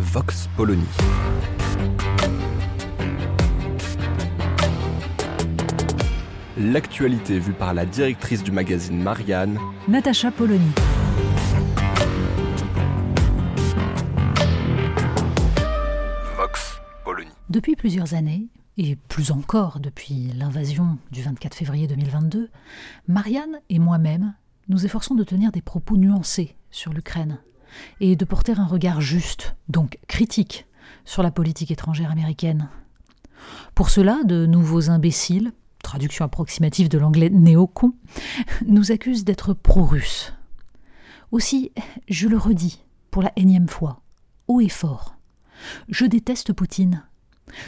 Vox Polony. L'actualité vue par la directrice du magazine Marianne, Natacha Polony. Vox Polony. Depuis plusieurs années, et plus encore depuis l'invasion du 24 février 2022, Marianne et moi-même nous efforçons de tenir des propos nuancés sur l'Ukraine et de porter un regard juste, donc critique, sur la politique étrangère américaine. Pour cela, de nouveaux imbéciles, traduction approximative de l'anglais néocon, nous accusent d'être pro-russes. Aussi, je le redis, pour la énième fois, haut et fort, je déteste Poutine.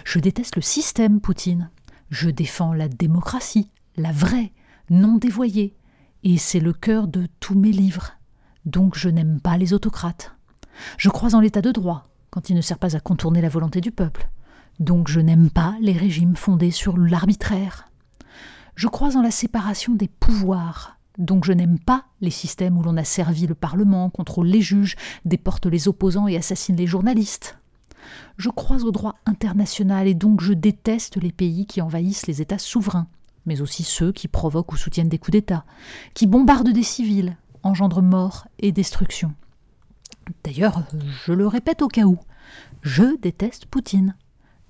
Je déteste le système Poutine. Je défends la démocratie, la vraie, non dévoyée, et c'est le cœur de tous mes livres. Donc je n'aime pas les autocrates. Je crois en l'état de droit, quand il ne sert pas à contourner la volonté du peuple. Donc je n'aime pas les régimes fondés sur l'arbitraire. Je crois en la séparation des pouvoirs. Donc je n'aime pas les systèmes où l'on a servi le Parlement, contrôle les juges, déporte les opposants et assassine les journalistes. Je crois au droit international et donc je déteste les pays qui envahissent les États souverains, mais aussi ceux qui provoquent ou soutiennent des coups d'État, qui bombardent des civils, engendrent mort et destruction. D'ailleurs, je le répète au cas où, je déteste Poutine.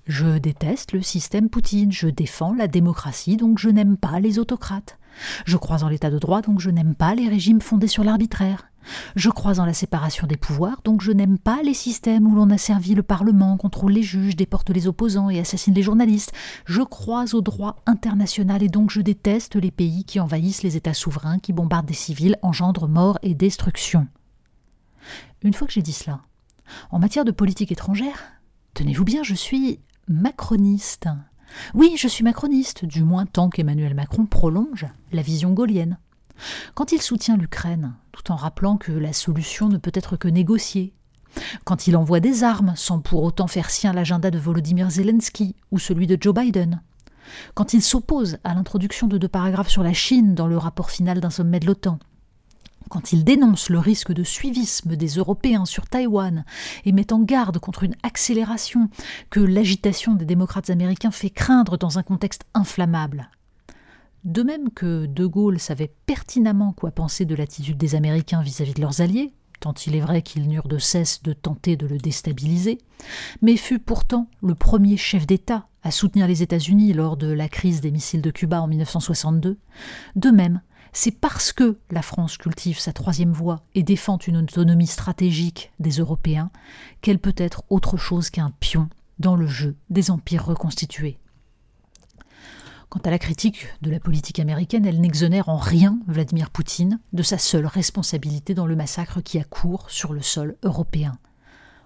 Je déteste le système Poutine, je défends la démocratie, donc je n'aime pas les autocrates. Je crois en l'état de droit, donc je n'aime pas les régimes fondés sur l'arbitraire. Je crois en la séparation des pouvoirs, donc je n'aime pas les systèmes où l'on a servi le Parlement, contrôle les juges, déporte les opposants et assassine les journalistes. Je crois au droit international et donc je déteste les pays qui envahissent les États souverains, qui bombardent des civils, engendrent mort et destruction. Une fois que j'ai dit cela, en matière de politique étrangère, tenez-vous bien, je suis macroniste. Oui, je suis macroniste, du moins tant qu'Emmanuel Macron prolonge la vision gaulienne. Quand il soutient l'Ukraine, tout en rappelant que la solution ne peut être que négociée, quand il envoie des armes sans pour autant faire sien l'agenda de Volodymyr Zelensky ou celui de Joe Biden, quand il s'oppose à l'introduction de deux paragraphes sur la Chine dans le rapport final d'un sommet de l'OTAN, quand il dénonce le risque de suivisme des Européens sur Taïwan et met en garde contre une accélération que l'agitation des démocrates américains fait craindre dans un contexte inflammable. De même que De Gaulle savait pertinemment quoi penser de l'attitude des Américains vis-à-vis de leurs alliés, tant il est vrai qu'ils n'eurent de cesse de tenter de le déstabiliser, mais fut pourtant le premier chef d'État à soutenir les États-Unis lors de la crise des missiles de Cuba en 1962, de même c'est parce que la France cultive sa troisième voie et défend une autonomie stratégique des Européens qu'elle peut être autre chose qu'un pion dans le jeu des empires reconstitués. Quant à la critique de la politique américaine, elle n'exonère en rien Vladimir Poutine de sa seule responsabilité dans le massacre qui a cours sur le sol européen.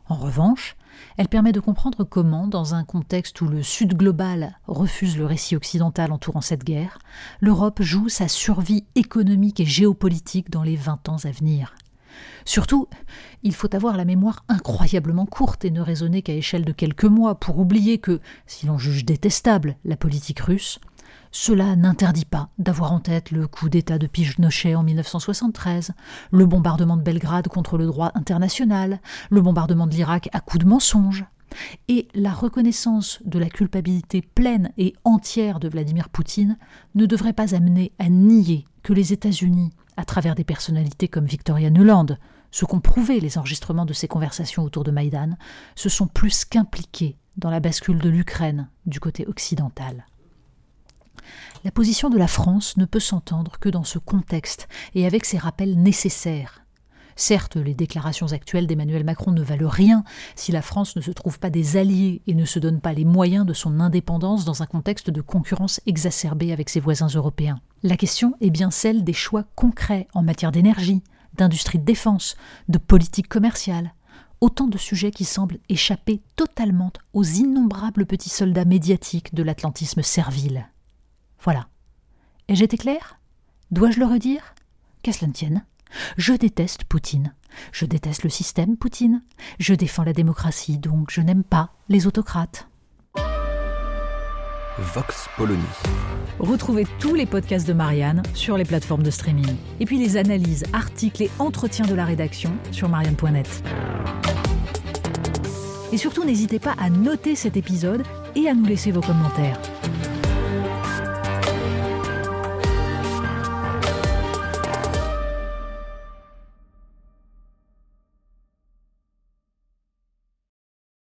En revanche, elle permet de comprendre comment, dans un contexte où le Sud global refuse le récit occidental entourant cette guerre, l'Europe joue sa survie économique et géopolitique dans les vingt ans à venir. Surtout, il faut avoir la mémoire incroyablement courte et ne raisonner qu'à échelle de quelques mois pour oublier que, si l'on juge détestable la politique russe, cela n'interdit pas d'avoir en tête le coup d'État de Pinochet en 1973, le bombardement de Belgrade contre le droit international, le bombardement de l'Irak à coups de mensonges, et la reconnaissance de la culpabilité pleine et entière de Vladimir Poutine ne devrait pas amener à nier que les États-Unis, à travers des personnalités comme Victoria Nuland, ce qu'ont prouvé les enregistrements de ces conversations autour de Maïdan, se sont plus qu'impliqués dans la bascule de l'Ukraine du côté occidental. La position de la France ne peut s'entendre que dans ce contexte et avec ces rappels nécessaires. Certes, les déclarations actuelles d'Emmanuel Macron ne valent rien si la France ne se trouve pas des alliés et ne se donne pas les moyens de son indépendance dans un contexte de concurrence exacerbée avec ses voisins européens. La question est bien celle des choix concrets en matière d'énergie, d'industrie de défense, de politique commerciale. Autant de sujets qui semblent échapper totalement aux innombrables petits soldats médiatiques de l'atlantisme servile. Voilà. Ai-je été clair Dois-je le redire? Qu'à cela ne tienne? Je déteste Poutine. Je déteste le système Poutine. Je défends la démocratie, donc je n'aime pas les autocrates. Vox Polony. Retrouvez tous les podcasts de Marianne sur les plateformes de streaming. Et puis les analyses, articles et entretiens de la rédaction sur marianne.net. Et surtout, n'hésitez pas à noter cet épisode et à nous laisser vos commentaires.